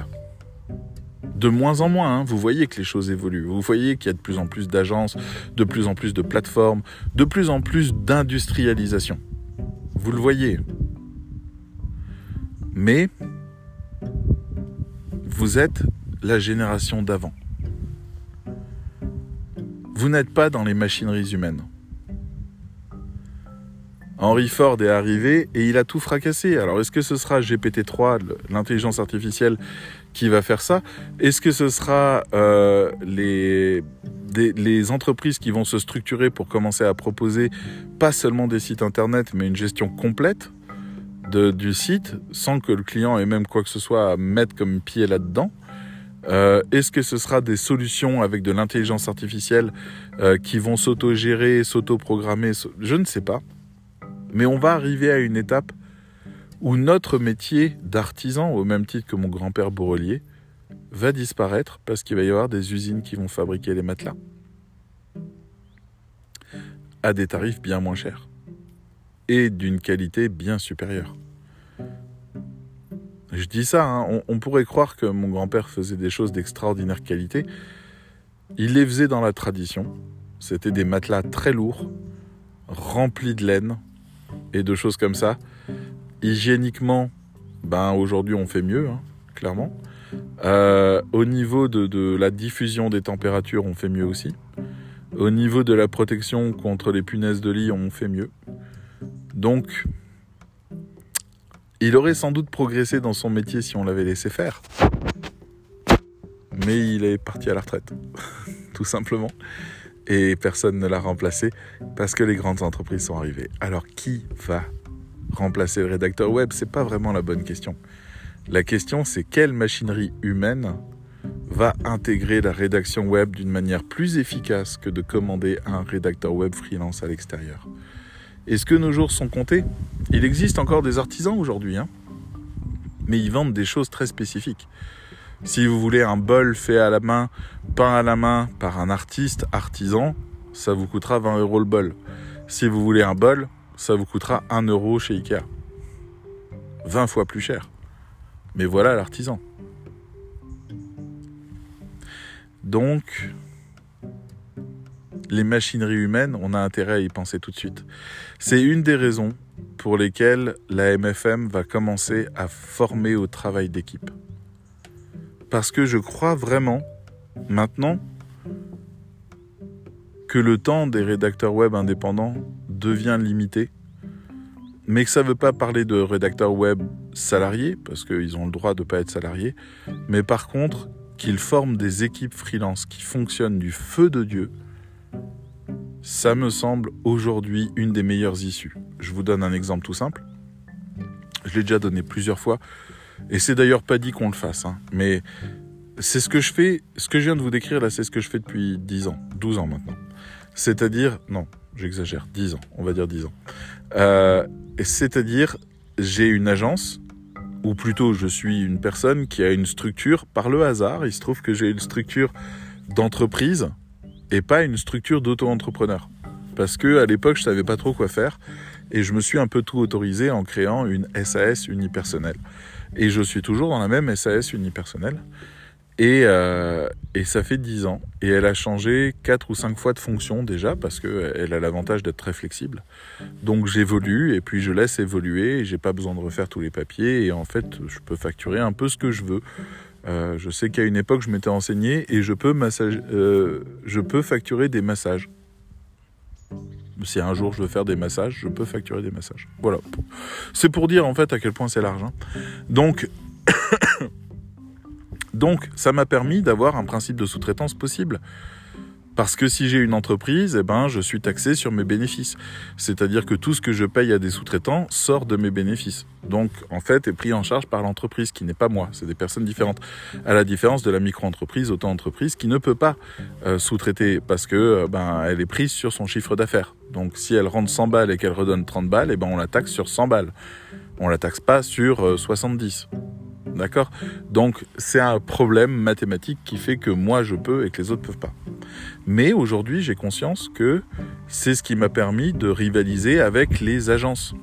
De moins en moins, hein, vous voyez que les choses évoluent. Vous voyez qu'il y a de plus en plus d'agences, de plus en plus de plateformes, de plus en plus d'industrialisation. Vous le voyez. Mais vous êtes la génération d'avant. Vous n'êtes pas dans les machineries humaines. Henry Ford est arrivé et il a tout fracassé. Alors est-ce que ce sera GPT-3, l'intelligence artificielle, qui va faire ça? Est-ce que ce sera euh, les, les entreprises qui vont se structurer pour commencer à proposer pas seulement des sites internet, mais une gestion complète du site sans que le client ait même quoi que ce soit à mettre comme pied là-dedans? Euh, Est-ce que ce sera des solutions avec de l'intelligence artificielle euh, qui vont s'auto-gérer, s'auto-programmer Je ne sais pas. Mais on va arriver à une étape où notre métier d'artisan, au même titre que mon grand-père Bourrelier, va disparaître parce qu'il va y avoir des usines qui vont fabriquer les matelas à des tarifs bien moins chers et d'une qualité bien supérieure. Je dis ça, hein, on, pourrait croire que mon grand-père faisait des choses d'extraordinaire qualité. Il les faisait dans la tradition. C'était des matelas très lourds, remplis de laine et de choses comme ça. Hygiéniquement, ben aujourd'hui on fait mieux, hein, clairement. Euh, au niveau de la diffusion des températures, on fait mieux aussi. Au niveau de la protection contre les punaises de lit, on fait mieux. Donc, il aurait sans doute progressé dans son métier si on l'avait laissé faire. Mais il est parti à la retraite, tout simplement. Et personne ne l'a remplacé parce que les grandes entreprises sont arrivées. Alors qui va remplacer le rédacteur web? C'est pas vraiment la bonne question. La question c'est quelle machinerie humaine va intégrer la rédaction web d'une manière plus efficace que de commander un rédacteur web freelance à l'extérieur? Est-ce que nos jours sont comptés? Il existe encore des artisans aujourd'hui, hein mais ils vendent des choses très spécifiques. Si vous voulez un bol fait à la main, peint à la main par un artiste artisan, ça vous coûtera 20 euros le bol. Si vous voulez un bol, ça vous coûtera 1 euro chez Ikea. 20 fois plus cher. Mais voilà l'artisan. Donc, les machineries humaines, on a intérêt à y penser tout de suite. C'est une des raisons pour lesquels la MFM va commencer à former au travail d'équipe. Parce que je crois vraiment, maintenant, que le temps des rédacteurs web indépendants devient limité, mais que ça ne veut pas parler de rédacteurs web salariés, parce qu'ils ont le droit de ne pas être salariés, mais par contre qu'ils forment des équipes freelance qui fonctionnent du feu de Dieu, ça me semble aujourd'hui une des meilleures issues. Je vous donne un exemple tout simple. Je l'ai déjà donné plusieurs fois, et c'est d'ailleurs pas dit qu'on le fasse, hein. mais c'est ce que je fais, ce que je viens de vous décrire là, c'est ce que je fais depuis 10 ans, 12 ans maintenant. C'est-à-dire, non, j'exagère, 10 ans, on va dire 10 ans. Euh, c'est-à-dire, j'ai une agence, ou plutôt je suis une personne qui a une structure par le hasard. Il se trouve que j'ai une structure d'entreprise et pas une structure d'auto-entrepreneur. Parce que à l'époque, je savais pas trop quoi faire et je me suis un peu tout autorisé en créant une SAS unipersonnelle. Et je suis toujours dans la même SAS unipersonnelle. Et, euh, et ça fait 10 ans. Et elle a changé 4 ou 5 fois de fonction déjà, parce qu'elle a l'avantage d'être très flexible. Donc j'évolue, et puis je laisse évoluer, et j'ai pas besoin de refaire tous les papiers, et en fait, je peux facturer un peu ce que je veux. Euh, je sais qu'à une époque, je m'étais enseigné, et je peux, euh, je peux facturer des massages. Si un jour je veux faire des massages, je peux facturer des massages. Voilà. C'est pour dire en fait à quel point c'est large. Hein. Donc, Donc, ça m'a permis d'avoir un principe de sous-traitance possible. Parce que si j'ai une entreprise, eh ben, je suis taxé sur mes bénéfices. C'est-à-dire que tout ce que je paye à des sous-traitants sort de mes bénéfices. Donc, en fait, est pris en charge par l'entreprise, qui n'est pas moi. C'est des personnes différentes. À la différence de la micro-entreprise, auto-entreprise, qui ne peut pas euh, sous-traiter parce que, euh, ben, elle est prise sur son chiffre d'affaires. Donc, si elle rentre 100 balles et qu'elle redonne 30 balles, eh ben, on la taxe sur 100 balles. On la taxe pas sur 70. Euh, D'accord? Donc c'est un problème mathématique qui fait que moi je peux et que les autres peuvent pas. Mais aujourd'hui j'ai conscience que c'est ce qui m'a permis de rivaliser avec les agences.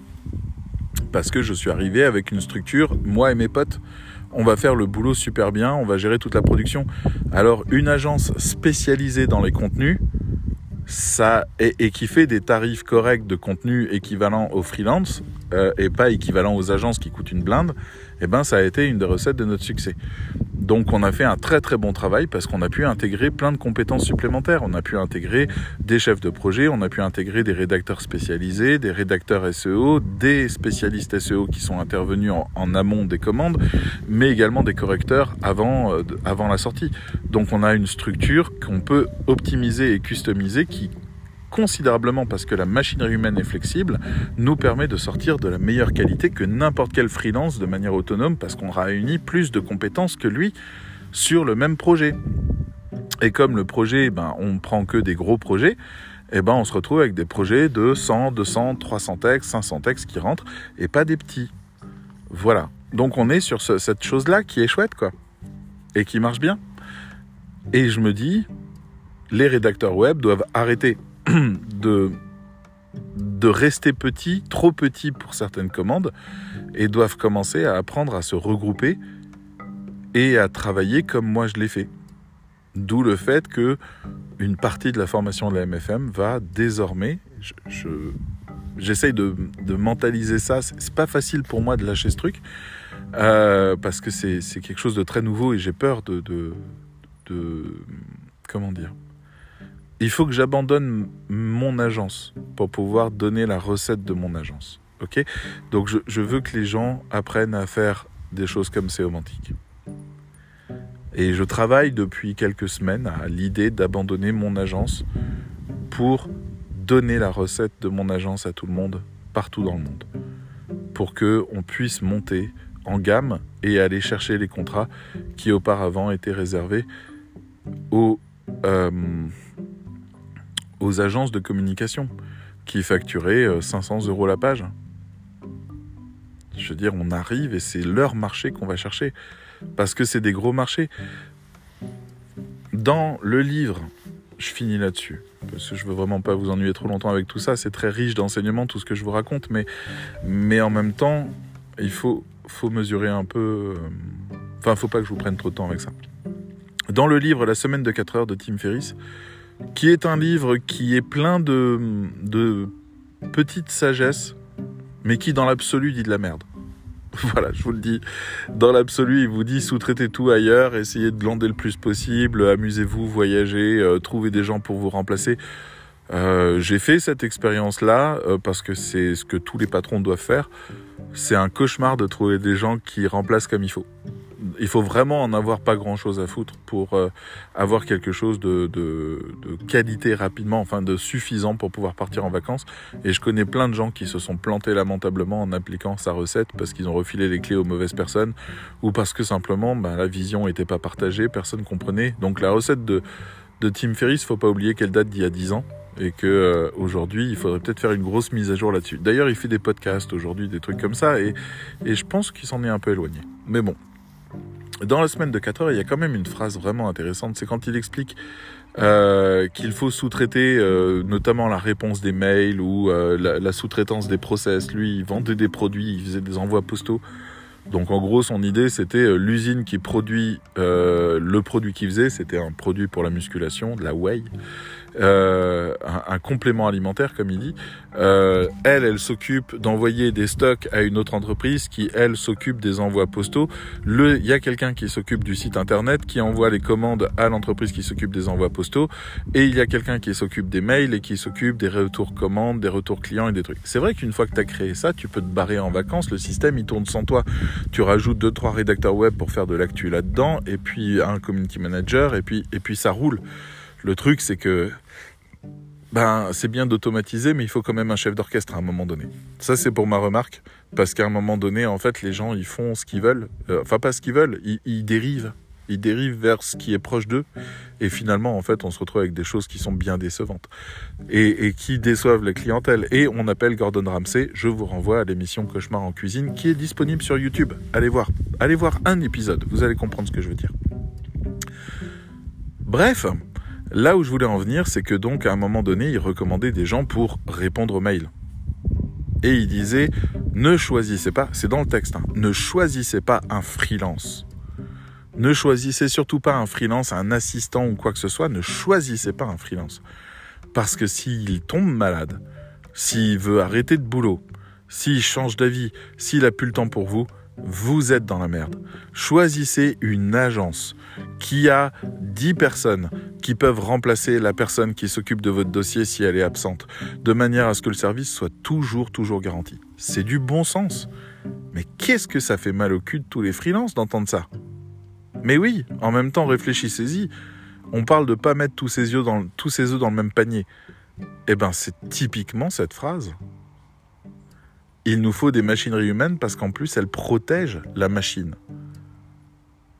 Parce que je suis arrivé avec une structure, moi et mes potes, on va faire le boulot super bien, on va gérer toute la production. Alors une agence spécialisée dans les contenus, ça et, qui fait des tarifs corrects de contenu équivalents aux freelance euh, et pas équivalents aux agences qui coûtent une blinde, eh ben ça a été une des recettes de notre succès. Donc on a fait un très très bon travail parce qu'on a pu intégrer plein de compétences supplémentaires. On a pu intégrer des chefs de projet, on a pu intégrer des rédacteurs spécialisés, des rédacteurs SEO, des spécialistes SEO qui sont intervenus en, amont des commandes, mais également des correcteurs avant, euh, avant la sortie. Donc on a une structure qu'on peut optimiser et customiser qui considérablement parce que la machinerie humaine est flexible, nous permet de sortir de la meilleure qualité que n'importe quel freelance de manière autonome parce qu'on réunit plus de compétences que lui sur le même projet. Et comme le projet, ben, on prend que des gros projets, eh ben, on se retrouve avec des projets de 100, 200, 300 textes, 500 textes qui rentrent et pas des petits. Voilà. Donc on est sur cette chose-là qui est chouette, quoi. Et qui marche bien. Et je me dis, les rédacteurs web doivent arrêter de, de rester petits, trop petits pour certaines commandes, et doivent commencer à apprendre à se regrouper et à travailler comme moi je l'ai fait. D'où le fait que une partie de la formation de la MFM va désormais, je, j'essaye de, de, mentaliser ça. C'est pas facile pour moi de lâcher ce truc euh, parce que c'est quelque chose de très nouveau et j'ai peur de, de comment dire il faut que j'abandonne mon agence pour pouvoir donner la recette de mon agence. Ok? Donc je, veux que les gens apprennent à faire des choses comme séomantique. Et je travaille depuis quelques semaines à l'idée d'abandonner mon agence pour donner la recette de mon agence à tout le monde, partout dans le monde. Pour qu'on puisse monter en gamme et aller chercher les contrats qui auparavant étaient réservés aux... Euh, aux agences de communication qui facturaient 500 euh, euros la page. Je veux dire, on arrive et c'est leur marché qu'on va chercher. Parce que c'est des gros marchés. Dans le livre, je finis là-dessus. Parce que je veux vraiment pas vous ennuyer trop longtemps avec tout ça. C'est très riche d'enseignements, tout ce que je vous raconte. Mais, mais en même temps, il faut, faut mesurer un peu. Euh, enfin, faut pas que je vous prenne trop de temps avec ça. Dans le livre La semaine de 4 heures de Tim Ferriss, qui est un livre qui est plein de, de petites sagesses, mais qui dans l'absolu dit de la merde. Voilà, je vous le dis. Dans l'absolu, il vous dit sous-traitez tout ailleurs, essayez de glander le plus possible, amusez-vous, voyagez, euh, trouvez des gens pour vous remplacer. Euh, j'ai fait cette expérience-là euh, parce que c'est ce que tous les patrons doivent faire. C'est un cauchemar de trouver des gens qui remplacent comme il faut il faut vraiment en avoir pas grand chose à foutre pour euh, avoir quelque chose de, qualité rapidement, enfin de suffisant pour pouvoir partir en vacances. Et je connais plein de gens qui se sont plantés lamentablement en appliquant sa recette parce qu'ils ont refilé les clés aux mauvaises personnes ou parce que simplement bah, la vision n'était pas partagée, personne comprenait. Donc la recette de, de Tim Ferriss, faut pas oublier qu'elle date d'il y a 10 ans et que euh, aujourd'hui il faudrait peut-être faire une grosse mise à jour là-dessus. D'ailleurs, il fait des podcasts aujourd'hui, des trucs comme ça, et je pense qu'il s'en est un peu éloigné. Mais bon, dans la semaine de 4 heures, il y a quand même une phrase vraiment intéressante. C'est quand il explique euh, qu'il faut sous-traiter euh, notamment la réponse des mails ou euh, la, la sous-traitance des process. Lui, il vendait des produits, il faisait des envois postaux. Donc en gros, son idée, c'était l'usine qui produit le produit qu'il faisait, c'était un produit pour la musculation, de la whey euh, un, complément alimentaire, comme il dit. Euh, elle, elle s'occupe d'envoyer des stocks à une autre entreprise qui, elle, s'occupe des envois postaux. Il y a quelqu'un qui s'occupe du site internet, qui envoie les commandes à l'entreprise qui s'occupe des envois postaux, et il y a quelqu'un qui s'occupe des mails et qui s'occupe des retours commandes, des retours clients et des trucs. C'est vrai qu'une fois que tu as créé ça, tu peux te barrer en vacances, le système il tourne sans toi. Tu rajoutes deux trois rédacteurs web pour faire de l'actu là-dedans, et puis un community manager, et puis et puis ça roule. Le truc, c'est que ben, c'est bien d'automatiser, mais il faut quand même un chef d'orchestre à un moment donné. Ça, c'est pour ma remarque, parce qu'à un moment donné, en fait, les gens, ils font ce qu'ils veulent. Euh, enfin, pas ce qu'ils veulent, ils, dérivent. Ils dérivent vers ce qui est proche d'eux. Et finalement, en fait, on se retrouve avec des choses qui sont bien décevantes. Et, et qui déçoivent la clientèle. Et on appelle Gordon Ramsay. Je vous renvoie à l'émission Cauchemar en cuisine, qui est disponible sur YouTube. Allez voir. Allez voir un épisode. Vous allez comprendre ce que je veux dire. Bref, Là où je voulais en venir, c'est que donc à un moment donné, il recommandait des gens pour répondre aux mails. Et il disait, ne choisissez pas, c'est dans le texte, hein, ne choisissez pas un freelance. Ne choisissez surtout pas un freelance, un assistant ou quoi que ce soit, ne choisissez pas un freelance. Parce que s'il tombe malade, s'il veut arrêter de boulot, s'il change d'avis, s'il a plus le temps pour vous, vous êtes dans la merde. Choisissez une agence qui a 10 personnes qui peuvent remplacer la personne qui s'occupe de votre dossier si elle est absente, de manière à ce que le service soit toujours, toujours garanti. C'est du bon sens. Mais qu'est-ce que ça fait mal au cul de tous les freelances d'entendre ça? Mais oui, en même temps, réfléchissez-y. On parle de pas mettre tous ses, œufs dans, œufs dans le même panier. Eh ben, c'est typiquement cette phrase. Il nous faut des machineries humaines parce qu'en plus, elles protègent la machine.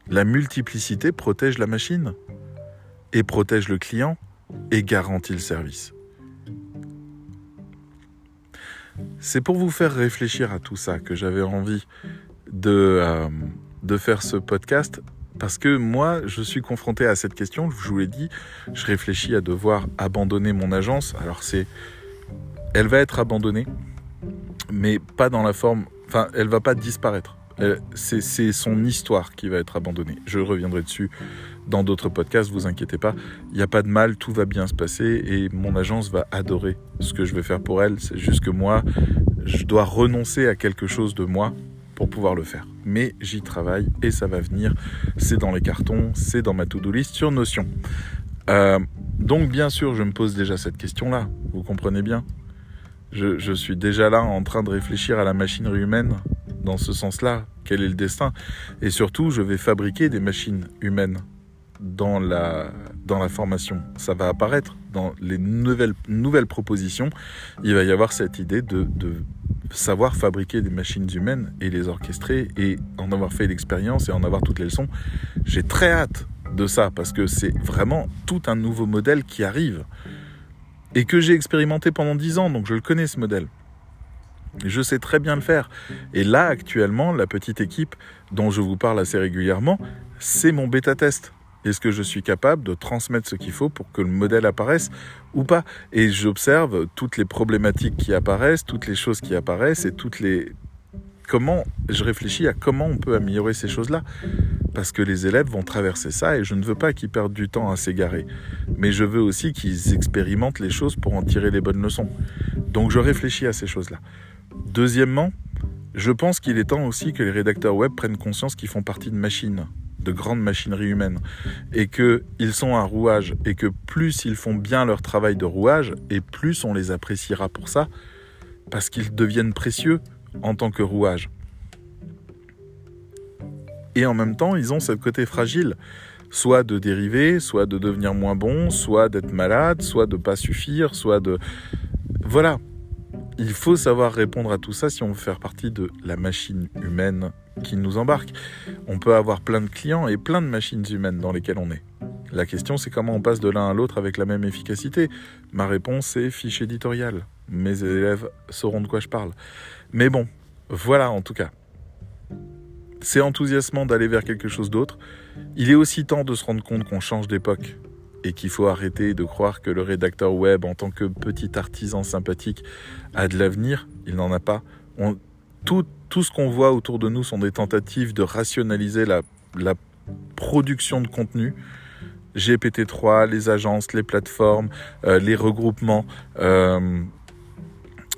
La multiplicité protège la machine et protège le client et garantit le service. C'est pour vous faire réfléchir à tout ça que j'avais envie de, euh, de faire ce podcast parce que moi, je suis confronté à cette question, je vous l'ai dit, je réfléchis à devoir abandonner mon agence. Alors c'est elle va être abandonnée mais pas dans la forme. Enfin, elle va pas disparaître. C'est son histoire qui va être abandonnée. Je reviendrai dessus dans d'autres podcasts, vous inquiétez pas. Il n'y a pas de mal, tout va bien se passer et mon agence va adorer ce que je vais faire pour elle. C'est juste que moi, je dois renoncer à quelque chose de moi pour pouvoir le faire. Mais j'y travaille et ça va venir. C'est dans les cartons, c'est dans ma to-do list sur Notion. Euh, donc bien sûr, je me pose déjà cette question-là. Vous comprenez bien? Je, je, suis déjà là en train de réfléchir à la machinerie humaine dans ce sens-là. Quel est le destin? Et surtout, je vais fabriquer des machines humaines dans la, dans la formation. Ça va apparaître dans les nouvelles, nouvelles propositions. Il va y avoir cette idée de, de savoir fabriquer des machines humaines et les orchestrer et en avoir fait l'expérience et en avoir toutes les leçons. J'ai très hâte de ça parce que c'est vraiment tout un nouveau modèle qui arrive et que j'ai expérimenté pendant dix ans, donc je le connais ce modèle. Je sais très bien le faire. Et là, actuellement, la petite équipe dont je vous parle assez régulièrement, c'est mon bêta-test. Est-ce que je suis capable de transmettre ce qu'il faut pour que le modèle apparaisse ou pas? Et j'observe toutes les problématiques qui apparaissent, toutes les choses qui apparaissent et toutes les... Comment je réfléchis à comment on peut améliorer ces choses-là parce que les élèves vont traverser ça et je ne veux pas qu'ils perdent du temps à s'égarer. Mais je veux aussi qu'ils expérimentent les choses pour en tirer les bonnes leçons. Donc je réfléchis à ces choses-là. Deuxièmement, je pense qu'il est temps aussi que les rédacteurs web prennent conscience qu'ils font partie de machines, de grandes machineries humaines, et qu'ils sont un rouage, et que plus ils font bien leur travail de rouage, et plus on les appréciera pour ça, parce qu'ils deviennent précieux en tant que rouage. Et en même temps, ils ont ce côté fragile, soit de dériver, soit de devenir moins bon, soit d'être malade, soit de pas suffire, soit de... Voilà, il faut savoir répondre à tout ça si on veut faire partie de la machine humaine qui nous embarque. On peut avoir plein de clients et plein de machines humaines dans lesquelles on est. La question c'est comment on passe de l'un à l'autre avec la même efficacité. Ma réponse est fiche éditoriale. Mes élèves sauront de quoi je parle. Mais bon, voilà en tout cas. C'est enthousiasmant d'aller vers quelque chose d'autre. Il est aussi temps de se rendre compte qu'on change d'époque et qu'il faut arrêter de croire que le rédacteur web, en tant que petit artisan sympathique, a de l'avenir. Il n'en a pas. tout, tout, ce qu'on voit autour de nous sont des tentatives de rationaliser la, production de contenu. GPT-3, les agences, les plateformes, euh, les regroupements, euh,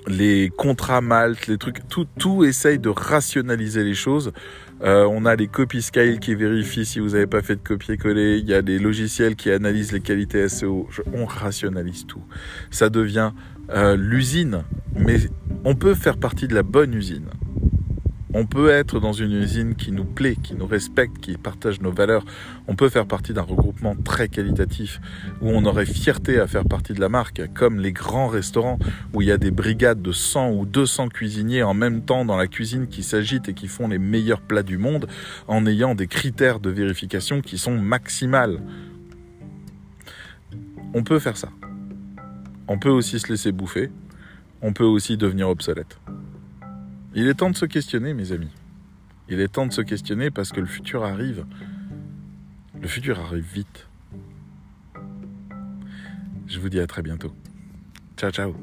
les contrats Malte, les trucs, tout, tout essaye de rationaliser les choses euh, on a les copy scale qui vérifient si vous n'avez pas fait de copier-coller. Il y a des logiciels qui analysent les qualités SEO. on rationalise tout. Ça devient euh, l'usine, mais on peut faire partie de la bonne usine. On peut être dans une usine qui nous plaît, qui nous respecte, qui partage nos valeurs. On peut faire partie d'un regroupement très qualitatif où on aurait fierté à faire partie de la marque, comme les grands restaurants où il y a des brigades de 100 ou 200 cuisiniers en même temps dans la cuisine qui s'agitent et qui font les meilleurs plats du monde en ayant des critères de vérification qui sont maximales. On peut faire ça. On peut aussi se laisser bouffer. On peut aussi devenir obsolète. Il est temps de se questionner, mes amis. Il est temps de se questionner parce que le futur arrive. Le futur arrive vite. Je vous dis à très bientôt. Ciao, ciao.